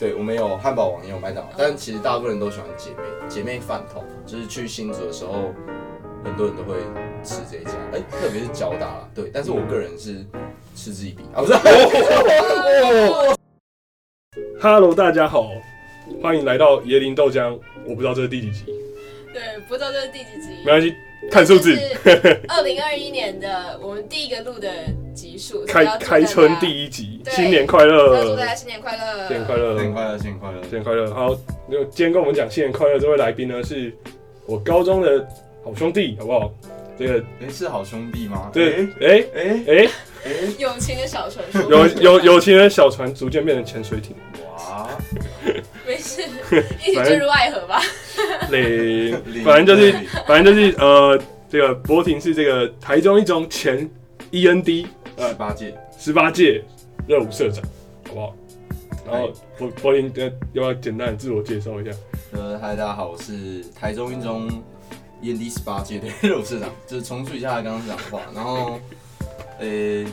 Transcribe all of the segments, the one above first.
对，我们有汉堡王，也有麦当劳，但其实大部分人都喜欢姐妹姐妹饭桶，就是去新竹的时候，很多人都会吃这一家，哎、特别是交大啦，对，但是我个人是嗤之以鼻。啊，不是，Hello，大家好，欢迎来到椰林豆浆。我不知道这是第几集，对，不知道这是第几集。没关系，看数字。二零二一年的我们第一个录的集数，开开春，第一集，新年快要乐！祝大家新年快乐，新年快乐！新年快乐，新年快乐，新年快乐！好，那今天跟我们讲新年快乐这位来宾呢，是我高中的好兄弟，好不好？这个哎、是好兄弟吗？对，哎哎哎，哎友情的小传说。有有友情的小船逐渐变成潜水艇，哇，没事，一起坠入爱河吧。嘞，反正就是反正就是呃，这个博婷是这个台中一中前 END 十八届，十八届热舞社长，好不好？然后博博婷呃，要不要简单的自我介绍一下？呃，嗨，大家好，我是台中一中 END 十八届的 热舞社长，就是重述一下他刚刚讲的话。然后，呃、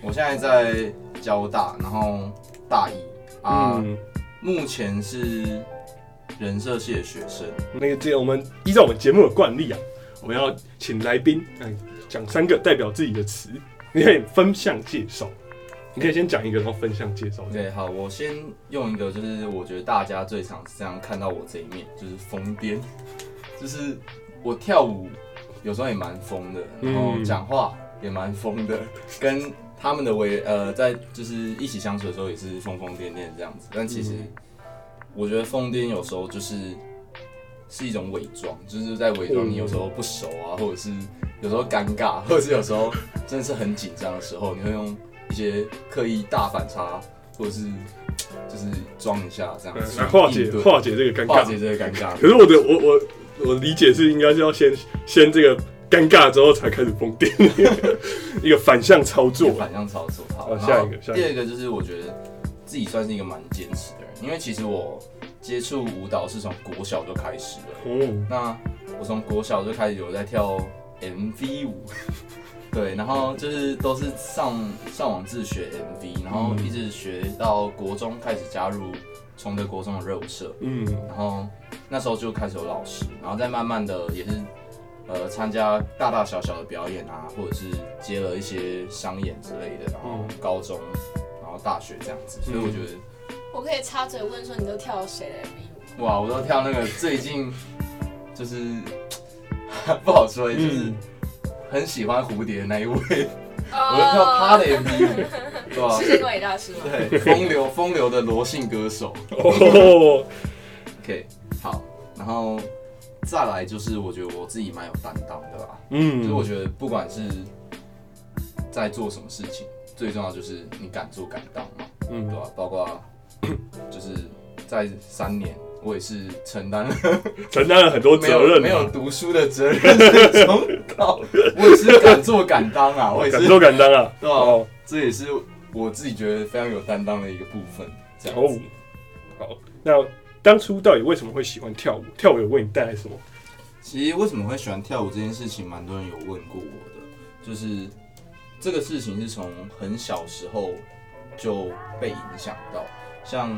我现在在交大，然后大一啊，嗯，目前是人社系的学生。那个这个我们依照我们节目的惯例啊，我们要请来宾嗯讲三个代表自己的词，你可以分项介绍。你可以先讲一个，然后分项介绍。OK，好，我先用一个，就是我觉得大家最常这样看到我这一面，就是疯癫，就是我跳舞有时候也蛮疯的，然后嗯讲话也蛮疯的，跟他们的为呃在就是一起相处的时候也是疯疯癫癫这样子，但其实嗯我觉得疯癫有时候就是是一种伪装，就是在伪装你有时候不熟啊，或者是有时候尴尬，或者是有时候真的是很紧张的时候，你会用一些刻意大反差，或者是就是装一下这样子来化解化解这个尴尬。化解这个尴尬。可是我的我我我理解是应该是要先先这个尴尬之后才开始疯癫，一个反向操作。反向操作。好，下一个下一个第二个就是我觉得自己算是一个蛮坚持的人，因为其实我接触舞蹈是从国小就开始了。哦，那我从国小就开始有在跳 MV 舞，对，然后就是都是上上网自学 MV，然后一直学到国中开始加入崇德国中的热舞社，嗯然后那时候就开始有老师，然后再慢慢的也是呃参加大大小小的表演啊，或者是接了一些商演之类的，然后嗯高中，然后大学这样子，所以我觉得。我可以插嘴问说，你都跳谁的 MV？哇，我都跳那个最近就是 不好说，就是嗯很喜欢蝴蝶的那一位，我跳他的 MV 舞，对吧、世界观理大师吗？对，风流风流的罗姓歌手。哦，OK，好，然后再来就是我觉得我自己蛮有担当的啦，嗯，就是我觉得不管是在做什么事情，最重要就是你敢做敢当嘛，嗯对嗯吧、包括 就是在三年。我也是承担了 承担了很多责任啊，没有读书的责任最重要，我也是敢做敢当啊，我也是敢做敢当啊。对吧哦这也是我自己觉得非常有担当的一个部分。这样哦子，，好，那当初到底为什么会喜欢跳舞？跳舞有为你带来什么？其实为什么会喜欢跳舞这件事情，蛮多人有问过我的，就是这个事情是从很小时候就被影响到，像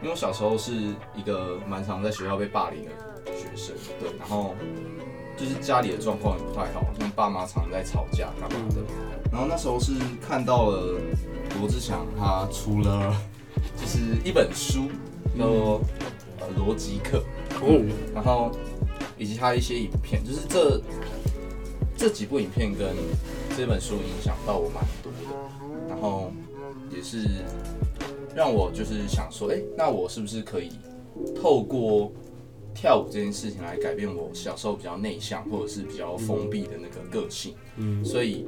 因为我小时候是一个蛮常在学校被霸凌的学生，对，然后就是家里的状况也不太好，像爸妈常在吵架干嘛的，然后那时候是看到了罗志祥他出了就是一本书叫做呃逻辑课，哦，然后以及他一些影片，就是这这几部影片跟这本书影响到我蛮多的，然后也是让我就是想说，哎、那我是不是可以透过跳舞这件事情来改变我小时候比较内向或者是比较封闭的那个个性？嗯，所以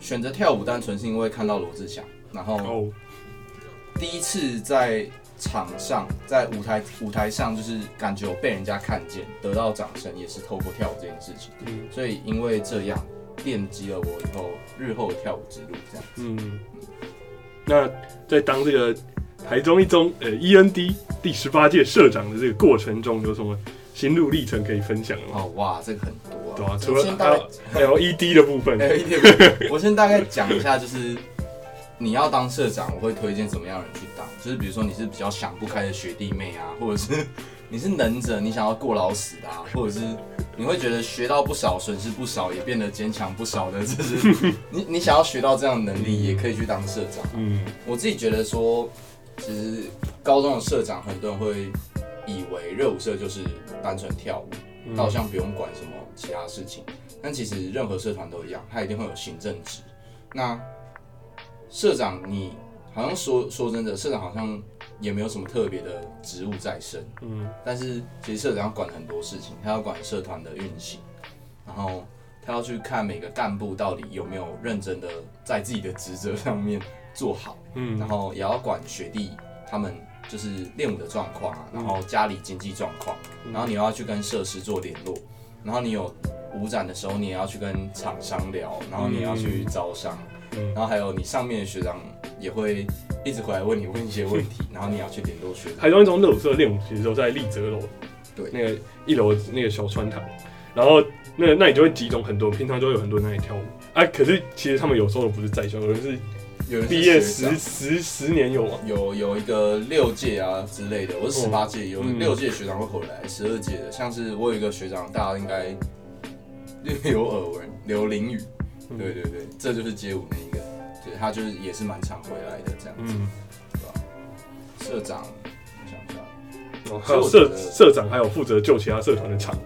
选择跳舞单纯是因为看到罗志祥，然后哦，第一次在场上，在舞台舞台上，就是感觉有被人家看见，得到掌声，也是透过跳舞这件事情。嗯所以因为这样，奠基了我以后日后的跳舞之路。这样，嗯，那在当这个台中一中呃 END 第十八届社长的这个过程中，有什么心路历程可以分享的吗？哦哇，这个很多对啊，啊。除了 LED 的部分，还有一点，我先大概讲一下，就是你要当社长，我会推荐什么样的人去当。就是比如说你是比较想不开的学弟妹啊，或者是你是能者，你想要过劳死的啊，或者是你会觉得学到不少，损失不少，也变得坚强不少的，就是你你想要学到这样的能力，也可以去当社长。嗯我自己觉得说，其实高中的社长，很多人会以为热舞社就是单纯跳舞，嗯好像不用管什么其他事情。但其实任何社团都一样，它一定会有行政职。那社长，你好像说说真的，社长好像也没有什么特别的职务在身，嗯。但是其实社长要管很多事情，他要管社团的运行，然后他要去看每个干部到底有没有认真的在自己的职责上面做好。嗯。然后也要管学弟他们就是练舞的状况啊，然后家里经济状况，然后你要去跟设施做联络，然后你有舞展的时候，你也要去跟厂商聊，然后你也要去招商，嗯。然后还有你上面的学长也会一直回来问你问一些问题，然后你要去联络学长。台中一中热舞社练舞其实都在丽泽楼，对。那个一楼那个小穿堂，然后那个那你就会集中很多，平常就会有很多人在那里跳舞。哎、可是其实他们有时候不是在校，有人是有人毕业十十十年有吗？有有一个六届啊之类的，我是十八届，有嗯。六届学长会回来，十二届的，像是我有一个学长，大家应该略有耳闻，刘林宇，嗯。对对对，这就是街舞那一个，对他就是也是蛮常回来的这样子，嗯，对吧？社长，我想一下，哦还有社社长，还有负责救其他社团的场。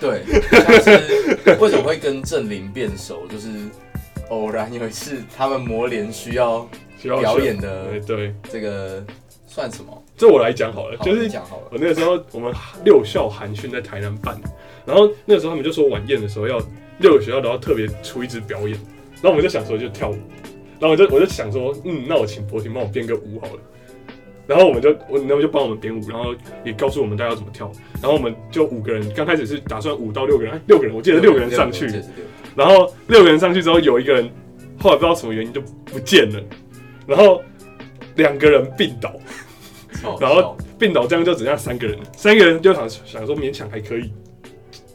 对，但是为什么会跟郑林变熟，就是偶然有一次他们模联需要需要表演的对对，这个算什么？这我来讲好了，好就是讲好了，我那个时候我们六校寒训在台南办的，然后那个时候他们就说晚宴的时候要六个学校都要特别出一支表演，然后我们就想说就跳舞，然后我就我就想说，嗯，那我请博婷帮我编个舞好了。然后我们就我他们就帮我们编舞，然后也告诉我们大家要怎么跳。然后我们就五个人，刚开始是打算五到六个人，哎，六个人，我记得六个人上去然后六个人上去之后，有一个人后来不知道什么原因就不见了，然后两个人病倒，然后病倒这样就只剩下三个人，三个人就想想说勉强还可以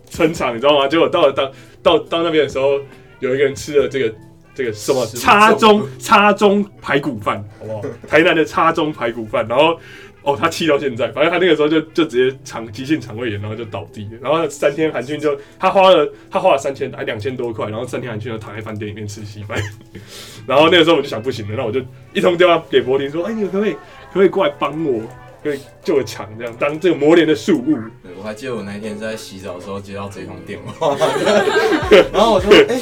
撑场，你知道吗？结果到了到到到那边的时候，有一个人吃了这个这个什么叉中叉中排骨饭，好不好？台南的叉中排骨饭，然后。哦，他气到现在，反正他那个时候就就直接肠急性肠胃炎，然后就倒地了。然后三天韩军就他花了他花了三千还两千多块，然后三天韩军就躺在饭店里面吃稀饭。然后那个时候我就想不行了，那我就一通电话给柏林说：“哎，你可不可以可不可以过来帮我，可以救我场这样当这个磨练的树物。对，我还记得我那天在洗澡的时候接到这通电话，然后我说，哎、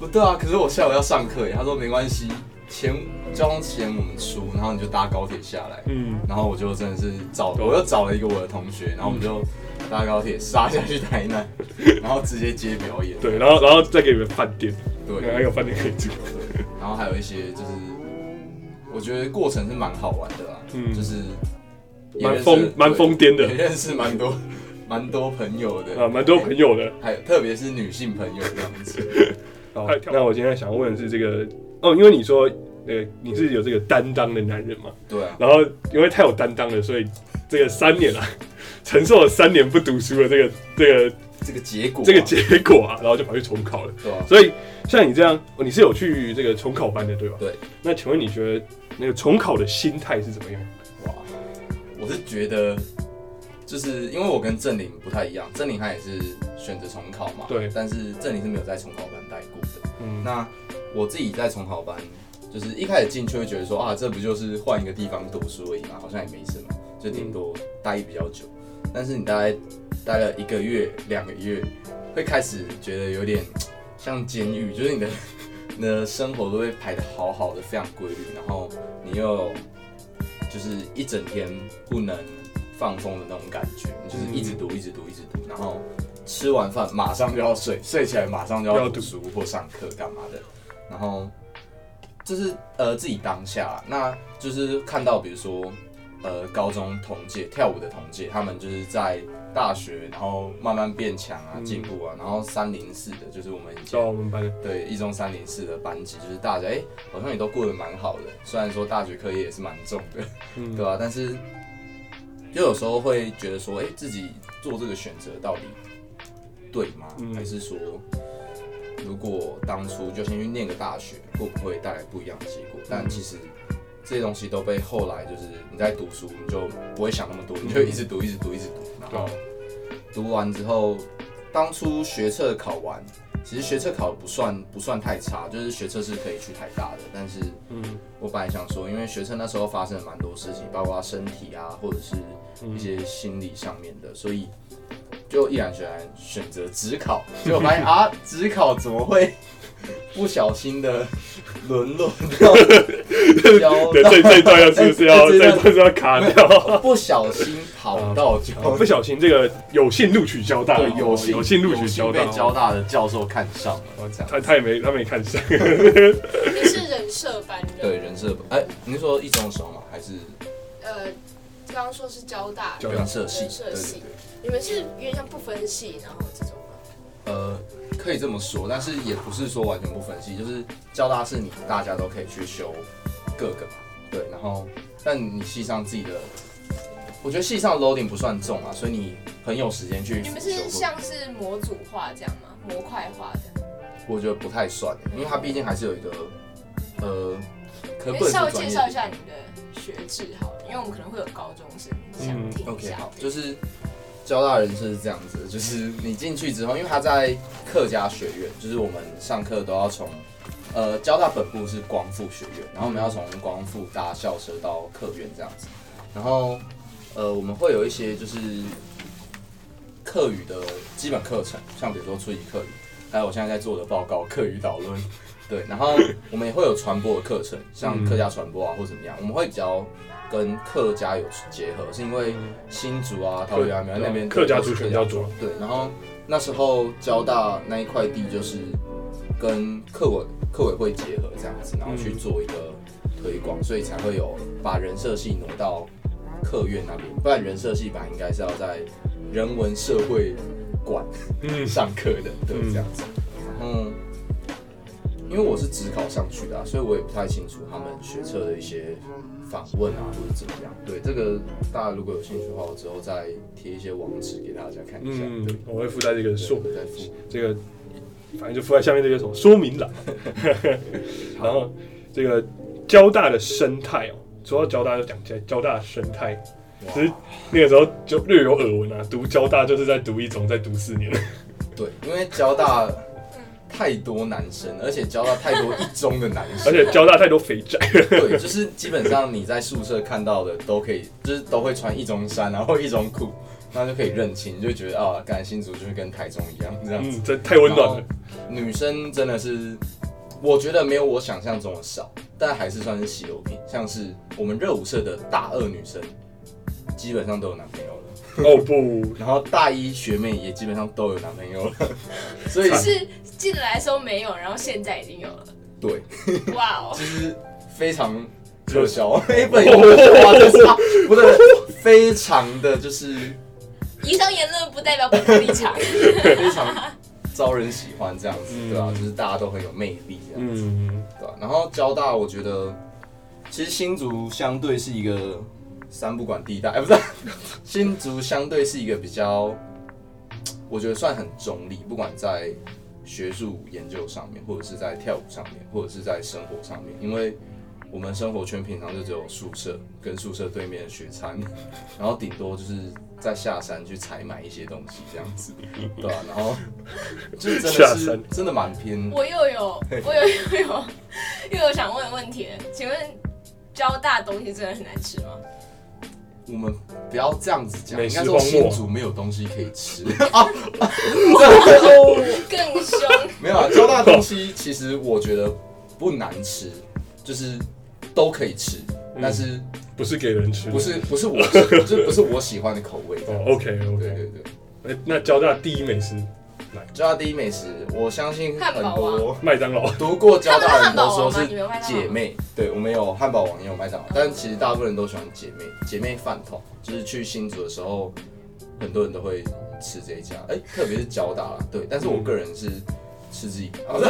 不对啊，可是我下午要上课耶。他说没关系，钱交通钱我们出，然后你就搭高铁下来。嗯，然后我就真的是找，我又找了一个我的同学，然后我们就搭高铁杀下去台南，然后直接接表演。对，然后然后再给你们饭店，对，还有饭店可以住。对，然后还有一些就是，我觉得过程是蛮好玩的啦，嗯就是也蛮疯蛮疯癫的也认识蛮多蛮多朋友的啊，蛮多朋友的。还有特别是女性朋友这样子。好，那我今天想要问的是这个哦，因为你说呃你是有这个担当的男人嘛，对啊，然后因为太有担当了，所以这个三年啊，承受了三年不读书的这个这个这个结果啊、这个结果啊，然后就跑去重考了。对啊，所以像你这样，哦你是有去这个重考班的对吧？对。那请问你觉得那个重考的心态是怎么样？哇，我是觉得，就是因为我跟郑林不太一样，郑林他也是选择重考嘛，对但是郑林是没有在重考班待过的。嗯，那我自己在重考班，就是一开始进去会觉得说啊，这不就是换一个地方读书而已嘛，好像也没什么，就顶多待比较久。但是你大概待了一个月、两个月，会开始觉得有点像监狱，就是你的 你的生活都会排得好好的，非常规律，然后你又就是一整天不能放松的那种感觉，就是一直读、一直读、一直读，然后吃完饭马上就要睡，睡起来马上就要读书或上课干嘛的，然后就是呃自己当下，那就是看到比如说呃高中同届跳舞的同届，他们就是在大学然后慢慢变强啊嗯进步啊，然后三零四的就是我们以前我们班，对一中三零四的班级，就是大家哎、好像也都过得蛮好的，虽然说大学课业也是蛮重的。嗯，对吧、但是就有时候会觉得说，哎、自己做这个选择到底对吗？嗯还是说，如果当初就先去念个大学，会不会带来不一样的结果？但其实，这些东西都被后来就是你在读书，你就不会想那么多，你就一直读，一直读，一直读，然后读完之后，当初学测考完，其实学测考得不算不算太差，就是学测是可以去台大的，但是嗯。我本来想说，因为学测那时候发生了蛮多事情，包括身体啊，或者是一些心理上面的，所以就毅然决然选择职考，结果发现啊，职考怎么会不小心的沦落到交对，这这一段要是不是要哎这一段是要卡掉？不小心跑到交哦不小心这个有幸录取交大，有幸有幸录取交大被，交大的教授看上了，这样他他也没他没看上，你是人设班的，对，人设班哎，您说一中的时候吗？还是呃，刚刚说是交大人设系？人设系。你们是有点像不分系，然后这种吗？呃，可以这么说，但是也不是说完全不分析，就是交大是你大家都可以去修各个嘛，对，然后但你系上自己的，我觉得系上 loading 不算重啊，所以你很有时间去你们是像是模组化这样吗？模块化的？我觉得不太算，因为它毕竟还是有一个呃，可不能可以稍微介绍一下你的学制好了，因为我们可能会有高中生想听一 OK，下。好，就是交大人是这样子，就是你进去之后，因为他在客家学院，就是我们上课都要从呃交大本部是光复学院，然后我们要从光复搭校车到客院这样子，然后呃我们会有一些就是课语的基本课程，像比如说初级课语，还有我现在在做的报告课语导论。对，然后我们也会有传播的课程，像客家传播啊或怎么样，我们会比较跟客家有结合，是因为新竹啊、桃园啊、苗栗那边客家族群比较多。对，然后那时候交大那一块地就是跟客委客委会结合这样子，然后去做一个推广，所以才会有把人社系挪到客院那边，不然人社系本来应该是要在人文社会馆嗯上课的，对，嗯这样子。然后因为我是职考上去的、啊，所以我也不太清楚他们学测的一些访问啊，或者怎么样。对，这个大家如果有兴趣的话，我之后再贴一些网址给大家看一下。嗯对，，我会附在这个说对，再附。这个，反正就附在下面这个什么说明栏。然后这个交大的生态哦，说到交大就讲起来交大的生态，其实那个时候就略有耳闻啊，读交大就是在读一中，在读四年。对，因为交大太多男生，而且交到太多一中的男生，而且交到太多肥宅，对，就是基本上你在宿舍看到的都可以，就是都会穿一中衫然后一中裤，那就可以认清，你就觉得啊，感新竹就是跟台中一样这样子。嗯，这太温暖了。女生真的是，我觉得没有我想象中的少，但还是算是稀有品。像是我们热舞社的大二女生，基本上都有男朋友了，哦不，然后大一学妹也基本上都有男朋友了，所以只是进来的时候没有，然后现在已经有了。对，哇哦！就是非常热销，哎，不能用热哇，这是不对，非常的就是以上言论不代表本台立场。非常招人喜欢这样子，嗯对吧、就是大家都很有魅力这样子。嗯，对吧、然后交大，我觉得其实新竹相对是一个三不管地带，哎、不是，新竹相对是一个比较，我觉得算很中立，不管在学术研究上面，或者是在跳舞上面，或者是在生活上面，因为我们生活圈平常就只有宿舍跟宿舍对面的学餐，然后顶多就是在下山去采买一些东西这样子，对吧、然后就是真的是真的蛮偏。我又有，我有又有又有想问的问题，请问交大东西真的很难吃吗？我们不要这样子讲，美应该说食荒漠。新竹没有东西可以吃。啊 更凶，没有啊，交大东西其实我觉得不难吃，就是都可以吃，但是不是给人吃。的，不是不是我喜，就是不是我喜欢的口味这样哦，OK 对 OK，对对，那那交大第一美食交大第一美食，我相信很多麦当劳，读过交大的人都说是姐妹，对我们有汉堡王也有麦当劳，但其实大部分人都喜欢姐妹姐妹饭桶，就是去新竹的时候，很多人都会吃这一家，哎、特别是交大啦，对，但是我个人是嗤之以鼻。哦，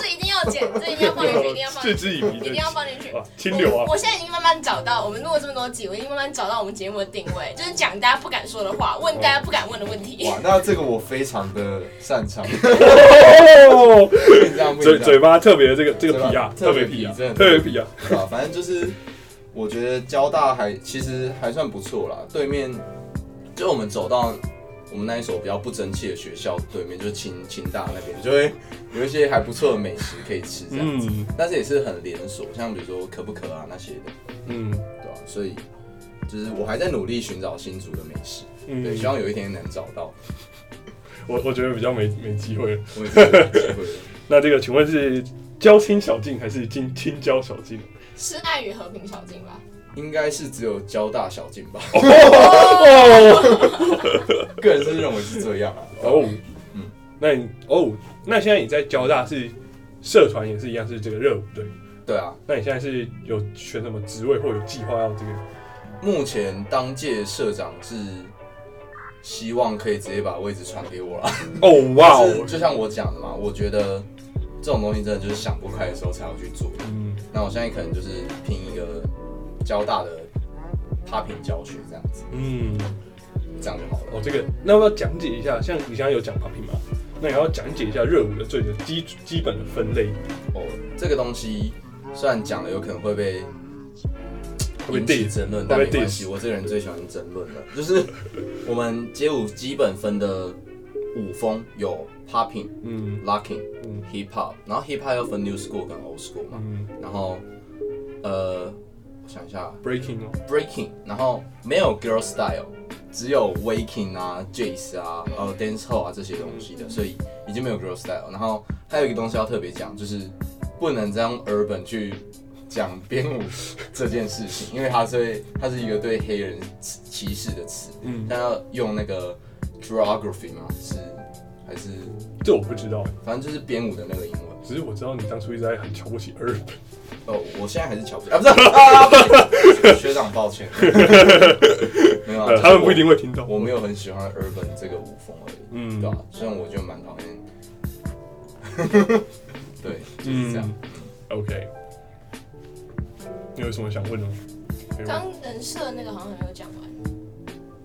这一定要剪，这一定要放进去，一定要放进去，嗤之以鼻，一定要放进去。啊，清流啊我！我现在已经慢慢找到，我们录了这么多集，我已经慢慢找到我们节目的定位，就是讲大家不敢说的话，问大家不敢问的问题。哇，那这个我非常的擅长。嘴嘴巴特别这个这个皮啊，特别皮啊，特别皮特别皮啊。对吧？反正就是，我觉得交大还其实还算不错啦。对面就我们走到我们那一所比较不争气的学校对面，就是清清大那边，就会有一些还不错的美食可以吃这样子。嗯但是也是很连锁，像比如说可不可啊那些的，嗯对吧、所以就是我还在努力寻找新竹的美食，对，嗯，希望有一天能找到。我我觉得比较没没机会了。我也是有机会了。那这个请问是交亲小径还是青青交小径？是爱与和平小径吧？应该是只有交大小径吧，哦 个人是认为是这样啊。哦，嗯那你哦，那现在你在交大是社团也是一样是这个热舞队，对啊，那你现在是有选什么职位或有计划要这个？目前当届社长是希望可以直接把位置传给我啦。哦 哇哦，就像我讲的嘛，我觉得这种东西真的就是想不开的时候才要去做。嗯，那我现在可能就是拼一个交大的 popping 教学这样子，嗯，这样就好了。哦，这个那要不要讲解一下？像你现在有讲 popping 嘛？那也要讲解一下热舞的最的基基本的分类，哦，这个东西虽然讲了有可能会被引起争论，但没关系我这个人最喜欢争论了。就是我们街舞基本分的舞风有 popping、嗯 locking、嗯 hip hop，然后 hip hop 又分 new school 跟 old school 嘛，嗯然后呃，我想一下，breaking 哦，breaking，然后没有 girl style，只有 waking 啊、jazz 啊、呃 dance hall 啊这些东西的，所以已经没有 girl style。然后还有一个东西要特别讲，就是不能再用 urban 去讲编舞这件事情，因为它是会它是一个对黑人歧视的词，嗯，但要用那个 geography 吗？是还是这我不知道，反正就是编舞的那个英文。只是我知道你当初一直在很瞧不起 urban，哦，我现在还是瞧不起啊，不是啊，不起学长，抱歉，没有啊，就是呃他们不一定会听到。我，没有很喜欢 urban 这个舞风而已，嗯对吧、虽然我就蛮讨厌，对，就是这样。嗯，OK，你有什么想问的吗？刚人设那个好像还没有讲完，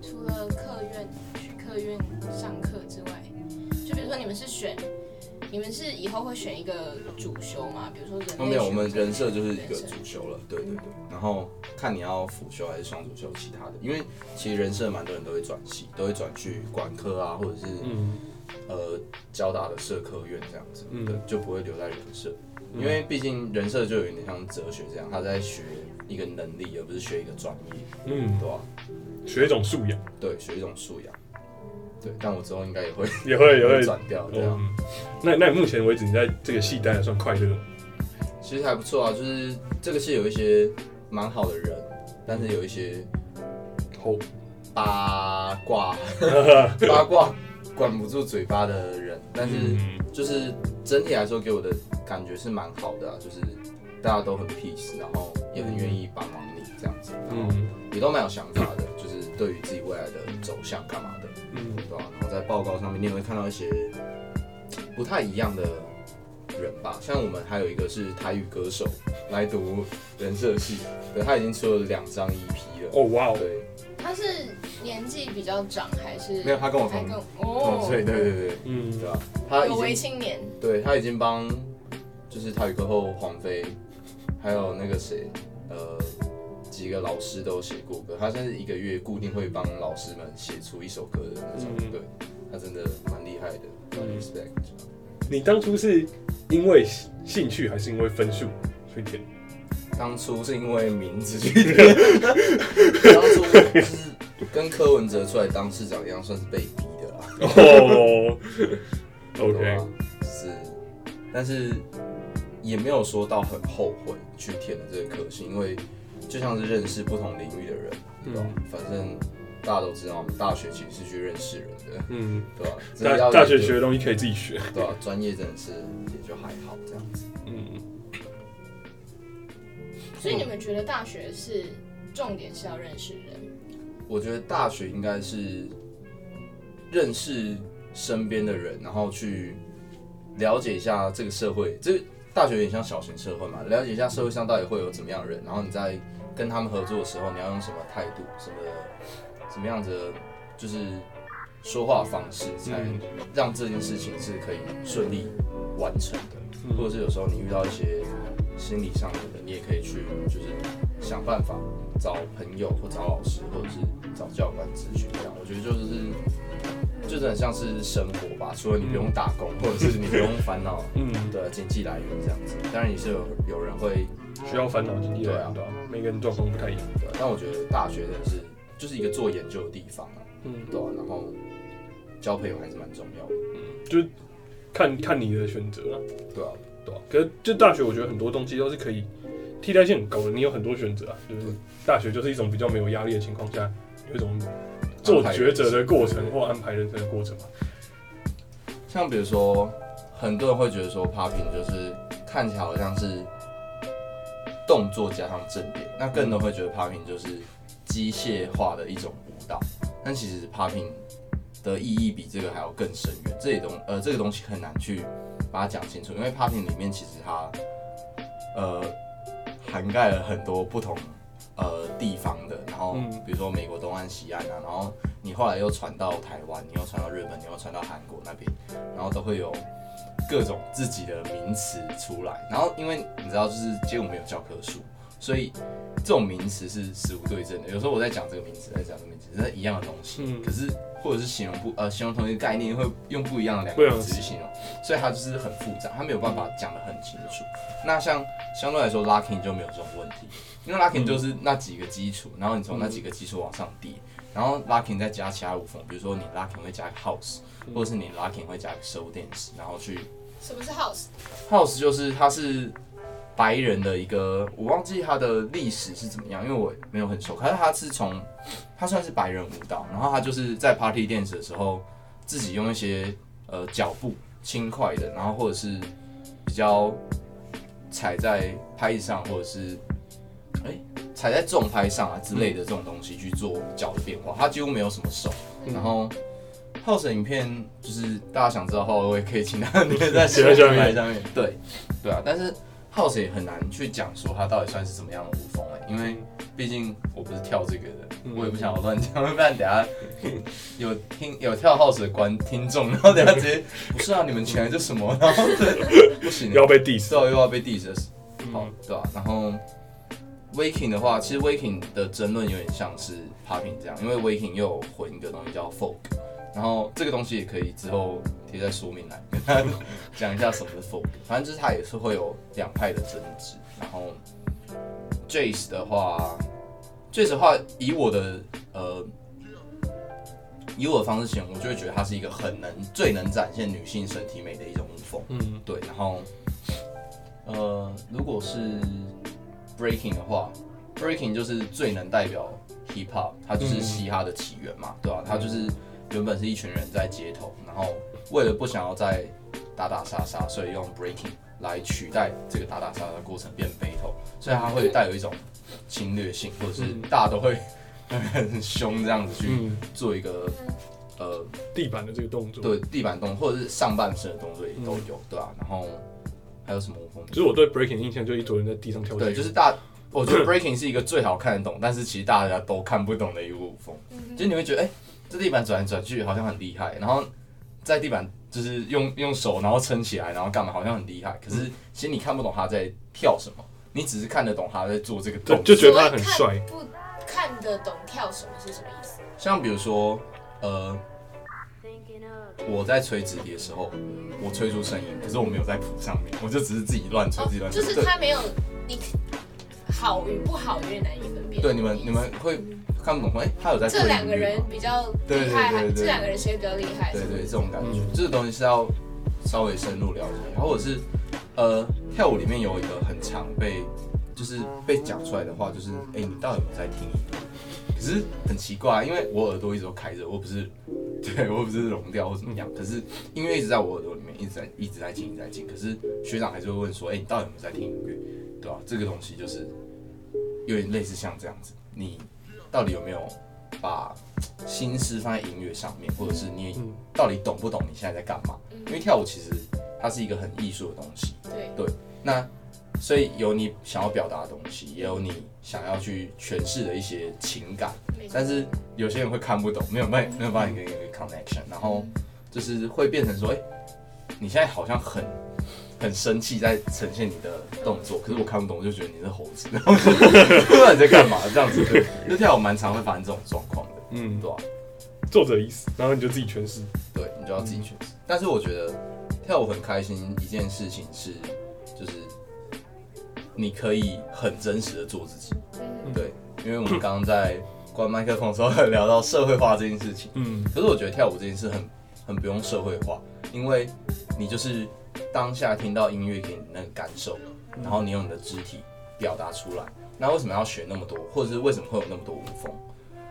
除了客院去客院上课之外，就比如说你们是选，你们是以后会选一个主修吗？比如说人类哦，没有，我们人设就是一个主修了，对对对。然后看你要辅修还是双主修其他的，因为其实人设蛮多人都会转系，都会转去管科啊，或者是、嗯呃交大的社科院这样子，嗯对，就不会留在人设，因为毕竟人设就有点像哲学这样，他在学一个能力，而不是学一个专业，嗯，对吧、学一种素养，对，学一种素养。对，但我之后应该也会也会也会转掉，对啊。嗯，那那你目前为止你在这个戏待还算快乐吗？其实还不错啊，就是这个是有一些蛮好的人，但是有一些后，八卦 八卦管不住嘴巴的人，但是嗯就是整体来说给我的感觉是蛮好的啊，就是大家都很 peace，然后也很愿意帮忙你这样子，然后嗯也都蛮有想法的，就是对于自己未来的走向干嘛的，嗯对吧、然后在报告上面你也会看到一些不太一样的人吧，像我们还有一个是台语歌手来读人设系，对他已经出了两张 EP 了，哦哇哦，对，他是年纪比较长还是没有他跟我同同岁，对对对，嗯对吧、他已有为青年，对他已经帮就是台语歌后黄飞，还有那个谁，呃。几个老师都写过歌，他现在一个月固定会帮老师们写出一首歌的那种，嗯对他真的蛮厉害的，蛮 respect。你当初是因为兴趣还是因为分数去填？当初是因为名字去填，当初就是跟柯文哲出来当市长一样，算是被逼的啦。哦对，OK，吧是，但是也没有说到很后悔去填了这个科系，因为就像是认识不同领域的人，对吧？反正大家都知道，我们大学其实是去认识人的，嗯，对吧？大大学学的东西可以自己学，对吧？专业真的是也就还好这样子。嗯，所以你们觉得大学是重点是要认识人？我觉得大学应该是认识身边的人，然后去了解一下这个社会。这大学有点像小型社会嘛，了解一下社会上到底会有怎么样的人，然后你在跟他们合作的时候，你要用什么态度，什么什么样子的，就是说话方式，才嗯让这件事情是可以顺利完成的。嗯或者是有时候你遇到一些心理上面的，你也可以去就是想办法找朋友或找老师，或者是找教官咨询这样。我觉得就是就是很像是生活吧，除了你不用打工，或者是你不用烦恼 嗯，的经济来源这样子。当然也是有有人会需要烦恼经济来源对啊？每个人状况不太一样。对，但我觉得大学真的是就是一个做研究的地方啊，嗯，对啊，然后交朋友还是蛮重要的，嗯就是看看你的选择啊，对啊，对啊？可是就大学，我觉得很多东西都是可以替代性很高的，你有很多选择啊。就是大学就是一种比较没有压力的情况下，有一种做抉择的过程或安排人生的过程嘛。像比如说，很多人会觉得说 popping 就是看起来好像是动作加上正点，那更多人会觉得 popping 就是机械化的一种舞蹈，但其实 popping 的意义比这个还要更深远。这里东呃这个东西很难去把它讲清楚，因为 popping 里面其实它呃涵盖了很多不同呃地方的，然后嗯比如说美国东岸、西岸啊，然后你后来又传到台湾，你又传到日本，你又传到韩国那边，然后都会有各种自己的名词出来。然后因为你知道，就是街舞没有教科书，所以这种名词是死无对证的。有时候我在讲这个名词，在讲这个名词，是一样的东西，嗯可是或者是形容不呃形容同一个概念，会用不一样的两个词去形容，所以它就是很复杂，它没有办法讲得很清楚。那像相对来说，locking 就没有这种问题，因为 locking 就是那几个基础，然后你从那几个基础往上叠，然后 locking 再加其他舞风，比如说你 locking 会加个 house，或者是你 locking 会加个 show dance，然后去什么是 house？house 就是它是白人的一个，我忘记它的历史是怎么样，因为我没有很熟。可是它是从它算是白人舞蹈，然后它就是在 party dance 的时候，自己用一些呃脚步轻快的，然后或者是比较踩在拍子上，或者是哎、踩在重拍上啊之类的这种东西去做脚的变化，它几乎没有什么手，然后。House 影片就是大家想知道的话，我也可以请他留 在写在下面。面上面。对，对啊，但是 House 也很难去讲说它到底算是什么样的舞风哎、因为毕竟我不是跳这个的，嗯。我也不想要乱讲，不然等下有听有跳 House 的观听众，然后等下直接 不是啊，你们请来这什么？然后对，不行，要被 diss 之后又要被 diss，好嗯，对吧、然后 Waking 的话，其实 Waking 的争论有点像是 Popping 这样，因为 Waking 又有混一个东西叫 Folk，然后这个东西也可以之后贴在说明栏跟大家讲一下什么是 Folk，反正就是它也是会有两派的争执。然后 Jace 的话，Jace 的话，以我的呃。以我的方式形容，我就会觉得它是一个很能、最能展现女性身体美的一种舞风。嗯对，然后呃，如果是 breaking 的话，breaking 就是最能代表 hip hop，它就是嘻哈的起源嘛，对吧、它就是原本是一群人在街头，然后为了不想要再打打杀杀，所以用 breaking 来取代这个打打杀杀的过程变 battle，所以它会带有一种侵略性，或者是嗯。大家都会 很凶这样子去嗯，做一个呃地板的这个动作，对地板动或者是上半身的动作也都有，对吧、然后还有什么舞风？其实我对 breaking 印象就一坨人在地上跳对，就是大，我觉得 breaking 是一个最好看得懂，但是其实大家都看不懂的一个舞风。就你会觉得，哎、这地板转来转去好像很厉害，然后在地板就是用用手然后撑起来，然后干嘛好像很厉害，可是其实你看不懂他在跳什么，你只是看得懂他在做这个动作。就觉得他很帅，不看得懂跳什么是什么意思？像比如说，呃，我在吹纸笛的时候，我吹出声音，可是我没有在谱上面，我就只是自己乱吹，自己乱吹。哦就是他没有你好与不好有点难以分辨。对，你们你们会看不懂，哎、他有在吹这两个人比较厉害，还对对这两个人谁比较厉害？对对，这种感觉，嗯这个东西是要稍微深入了解，然后或者是呃，跳舞里面有一个很常被就是被讲出来的话，就是哎、你到底有没有在听音乐？可是很奇怪，因为我耳朵一直都开着，我不是 对我不是聋掉或怎么样，可是音乐一直在我耳朵里面，一直在一直在进，一直在进。可是学长还是会问说，哎、你到底有没有在听音乐？对吧、这个东西就是有点类似像这样子，你到底有没有把心思放在音乐上面，或者是你嗯。到底懂不懂你现在在干嘛？因为跳舞其实它是一个很艺术的东西，对，那所以有你想要表达的东西，也有你想要去诠释的一些情感，但是有些人会看不懂，没有办没有办法跟一个 connection，然后就是会变成说，哎、你现在好像很很生气在呈现你的动作，可是我看不懂，我就觉得你是猴子，然后就不知道你在干嘛，这样子。对，就跳舞蛮常会发生这种状况的，嗯，对吧、作者的意思，然后你就自己诠释。对你就要自己诠释。但是我觉得跳舞很开心一件事情是，就是你可以很真实的做自己。嗯。对，因为我们刚刚在关麦克风的时候有聊到社会化这件事情，嗯。可是我觉得跳舞这件事很很不用社会化，因为你就是当下听到音乐给你那个感受，然后你用你的肢体表达出来。那为什么要学那么多，或者是为什么会有那么多舞风？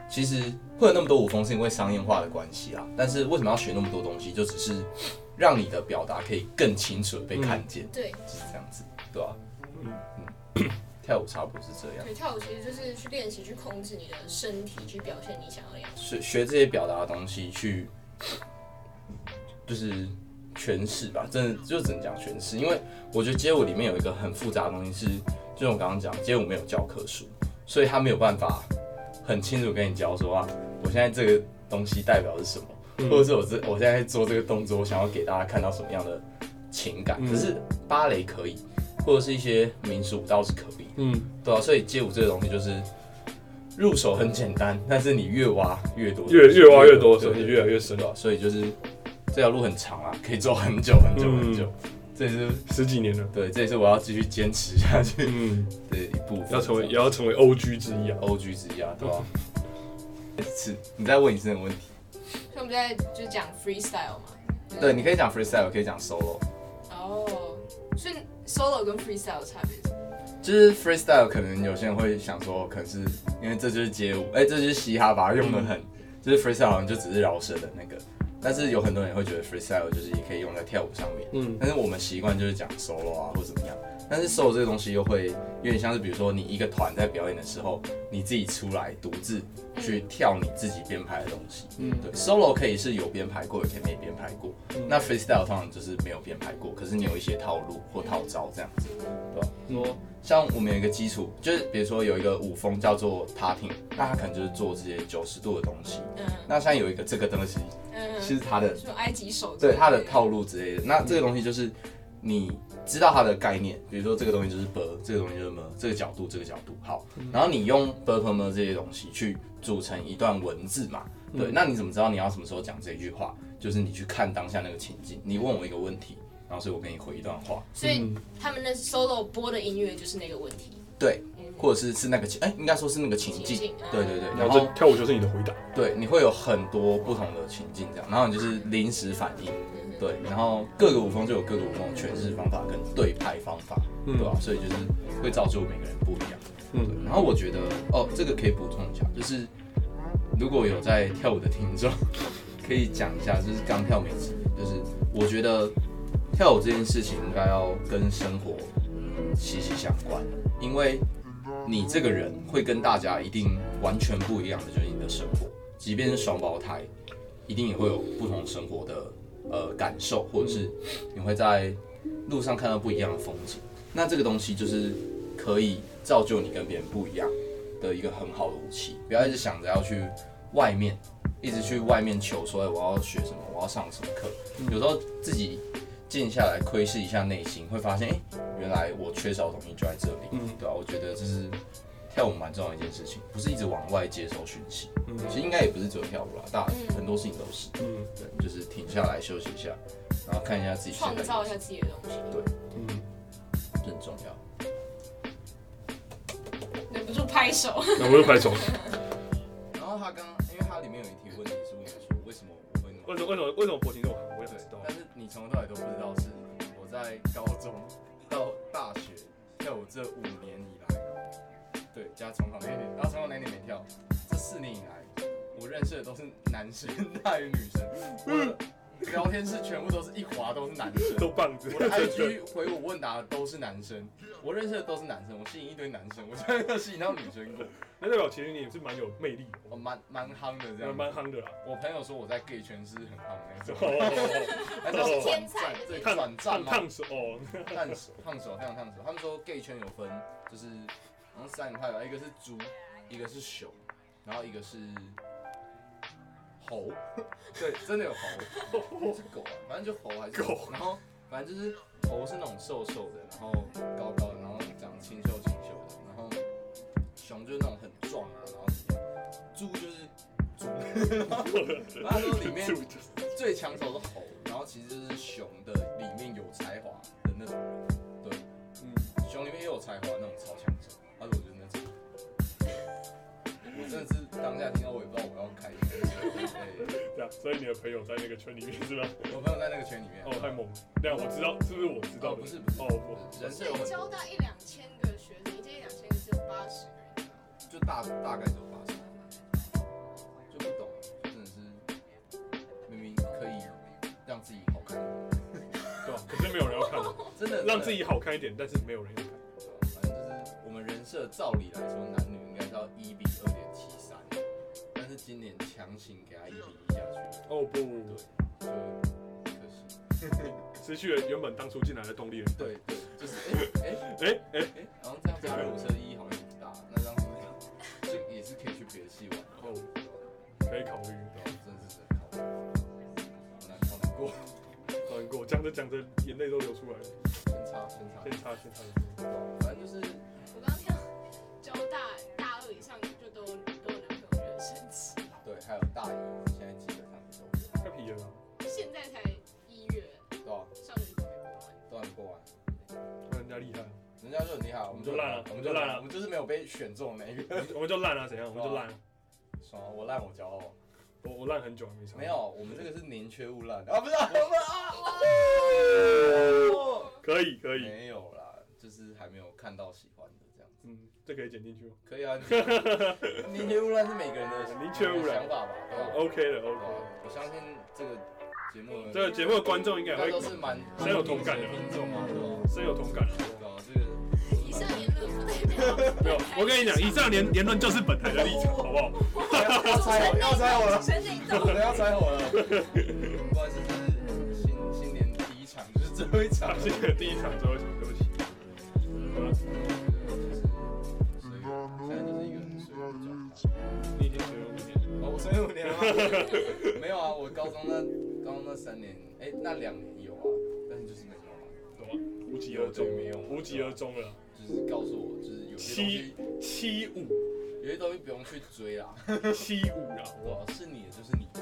其实会有那么多舞风，是因为商业化的关系啊。但是为什么要学那么多东西，就只是让你的表达可以更清楚的被看见，对就是这样子，对吧、嗯跳舞差不多是这样。对，跳舞其实就是去练习，去控制你的身体，去表现你想要的样子。学学这些表达的东西去，就是诠释吧，真的就只能讲诠释，因为我觉得街舞里面有一个很复杂的东西是，就像我刚刚讲，街舞没有教科书，所以他没有办法很清楚跟你教说啊，我现在这个东西代表的是什么，嗯或者是我这我现在做这个动作，我想要给大家看到什么样的情感，嗯可是芭蕾可以，或者是一些民俗舞蹈是可以，嗯对啊，所以街舞这个东西就是入手很简单，但是你越挖越多，越越挖越多的时候，对你越来越深对。吧？所以就是这条路很长啊，可以走很久很久很久。这也是十几年了，对，这也是我要继续坚持下去嗯，的一部分。要成为也要成为 OG 之一啊。O G 之一啊，对吧？是，你再问一次那个问题。所以我们在就是讲 freestyle 嘛。就是对，你可以讲 freestyle，可以讲 solo。哦，所以 solo 跟 freestyle 的差别是？就是 freestyle，可能有些人会想说，可能是因为这就是街舞，哎、这就是嘻哈，把它用的很，就是 freestyle 好像就只是饶舌的那个。但是有很多人会觉得 freestyle 就是也可以用在跳舞上面。嗯但是我们习惯就是讲 solo 啊，或者怎么样。但是 solo 这个东西又会有点像是，比如说你一个团在表演的时候，你自己出来独自去跳你自己编排的东西。嗯对，solo 可以是有编排过，也可以没编排过。嗯那 freestyle 通常就是没有编排过，可是你有一些套路或套招这样子，对吧？嗯说像我们有一个基础，就是比如说有一个舞风叫做 tatting，那它可能就是做这些九十度的东西。嗯那像有一个这个东西，嗯，是他的就埃及手对他的套路之类的。那这个东西就是你知道它的概念，比如说这个东西就是 b，这个东西就是 m，这个角度这个角度好，然后你用 b 和 m 这些东西去组成一段文字嘛。对，那你怎么知道你要什么时候讲这句话？就是你去看当下那个情境，你问我一个问题，然后所以我给你回一段话，所以他们的 solo 播的音乐就是那个问题。对，嗯，或者是是那个情，哎、应该说是那个情境。情境，对对对，然后跳舞就是你的回答。对，你会有很多不同的情境这样，然后你就是临时反应，对，然后各个舞风就有各个舞风的诠释方法跟对拍方法，嗯。对吧、所以就是会造就每个人不一样。嗯。然后我觉得哦，这个可以补充一下，就是如果有在跳舞的听众，可以讲一下，就是刚跳没几年，就是我觉得跳舞这件事情应该要跟生活息息相关，因为你这个人会跟大家一定完全不一样的，就是你的生活，即便是双胞胎，一定也会有不同生活的呃感受，或者是你会在路上看到不一样的风景。那这个东西就是可以造就你跟别人不一样的一个很好的武器。不要一直想着要去外面，一直去外面求说，哎，我要学什么，我要上什么课。有时候自己静下来窥视一下内心，会发现，哎、原来我缺少的东西就在这里。嗯对吧、我觉得这是跳舞蛮重要的一件事情，不是一直往外接收讯息。嗯其实应该也不是只有跳舞啦，大嗯很多事情都是。嗯对，就是停下来休息一下，然后看一下自己创造一下自己的东西。对嗯，这很重要。忍不住拍手。忍不住拍手。然后他刚，因为他里面有一题问题是问说，为什么为什么为什么为什么脖颈这么好？我也不对知道，。但是你从头到尾都不知道是我在高中到大学在我这五年以来，对，加重考那一年，然后重考那一年没跳，这四年以来，我认识的都是男生大于女生。我聊天室全部都是一滑都是男生，都棒子。我的 IG 回我问答的都是男生，我认识的都是男生，我吸引一堆男生，我真的没有吸引到女生过，那代表其实你也是蛮有魅力的，我蛮蛮夯的这蛮样。蛮夯的啦。我朋友说我在 gay 圈是很夯的那种，哦，还是天才对烫转战吗？烫烫手哦，烫手，烫手，非常烫手。他们说 gay 圈有分，就是好像三个派吧，一个是猪，一个是熊，然后一个是猴。对，真的有猴，是狗啊，反正就猴还是狗。然后反正就是猴是那种瘦瘦的，然后高高的，然后长清秀清秀的，然后熊就是那种很壮啊，然后猪就是猪。然后他说里面最抢手是猴，然后其实就是熊的里面有才华的那种。人，对，嗯，熊里面也有才华那种超抢真的是当下听到，我也不知道我要开什么。对，这样，所以你的朋友在那个圈里面是吧？我朋友在那个圈里面。哦，太猛了。这样我知道，是不是我知道哦，的？不是不是，哦，我人是有很所以交大一两千个学生，你这一两千个只有八十个人。就大大概只有八十，就不懂，就真的是明明可以让自己好看，对吧？可是没有人要看，真的让自己好看一点，但是没有人要看。反正就是我们人设照理来说，男女应该是要一比二今年强行给他一比一下去，哦不，就可惜。失去了原本当初进来的动力了。对对，就是哎哎哎哎，哎，好像这样加入车意义好像不大，那这样子就也是可以去别的系玩的，哦，可以考虑。对吧？真的是真的好好难好难过，难过，讲着讲着眼泪都流出来了。先插先插先，擦先擦。对吧反正就是我刚刚听到交大大二以上就都神奇。对，还有大一，现在基本上都有，太皮了，现在才一月，对吧？上个礼拜过完。都还没过完，人家厉害，人家就很厉害，我们就烂了我们就烂了我们就是没有被选中的那一个。我们就烂了，怎样？我们就烂。爽，我烂我骄傲。我我烂很久了，没差。没，有，我们这个是宁缺毋滥啊，不是啊，不是啊，可以可以。没有啦，就是还没有看到喜。嗯，这可以剪进去吗可以啊，宁缺毋滥是每个人的宁缺毋滥想法吧，？？OK 的 OK。我相信这个节目的这个节目的观众应该会都是蛮深有同感的听众啊，对吧？深有同感。这个以上言论不代表没有，我跟你讲，以上言言论就是本台的立场，好不好？要猜我，要猜我了，神内斗。对，要猜我了。不好意思，这是新新年第一场，就是最后一场新年第一场最后一场，对不起。你已经学了五年，哦，我生五年了吗？没有啊，我高中那高中那三年，哎，那两年有啊，但是就是没有啊，懂吗？无疾而终没有，无疾而终了。就是告诉我，就是有些东七西，七五有些东西不用去追啦，七五啊，我？是你的就是你的？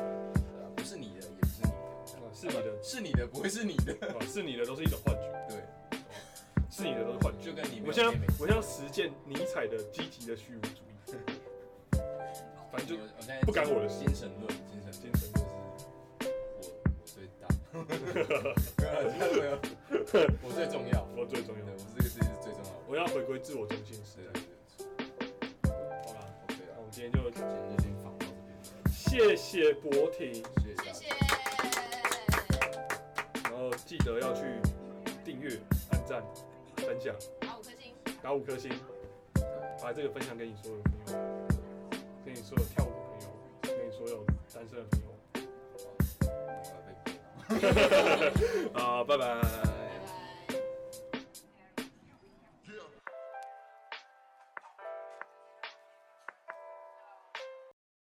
不是你的也不是你的，哇是你的是你的不会是你的，啊，是你的都是一种幻觉，对，是你的都是幻觉。就跟你没我现在我现在要实践尼采的积极的虚无主义，反正就我我现在不干我的事精神论，精神精神就是我我最大，没有啦真的没有，我最重要，我最重要。对，我这个世界是最重要的，我要回归自我中心时代。好啦，，OK 啦，那我们今天就今天就先放到这边，谢谢博婷，谢谢。然后记得要去订阅、按赞、分享，打，五颗星。打五颗星，把这个分享给你所有的朋友，给你所有跳舞的朋友，跟你所有单身的朋友。我要被背了。好，拜拜。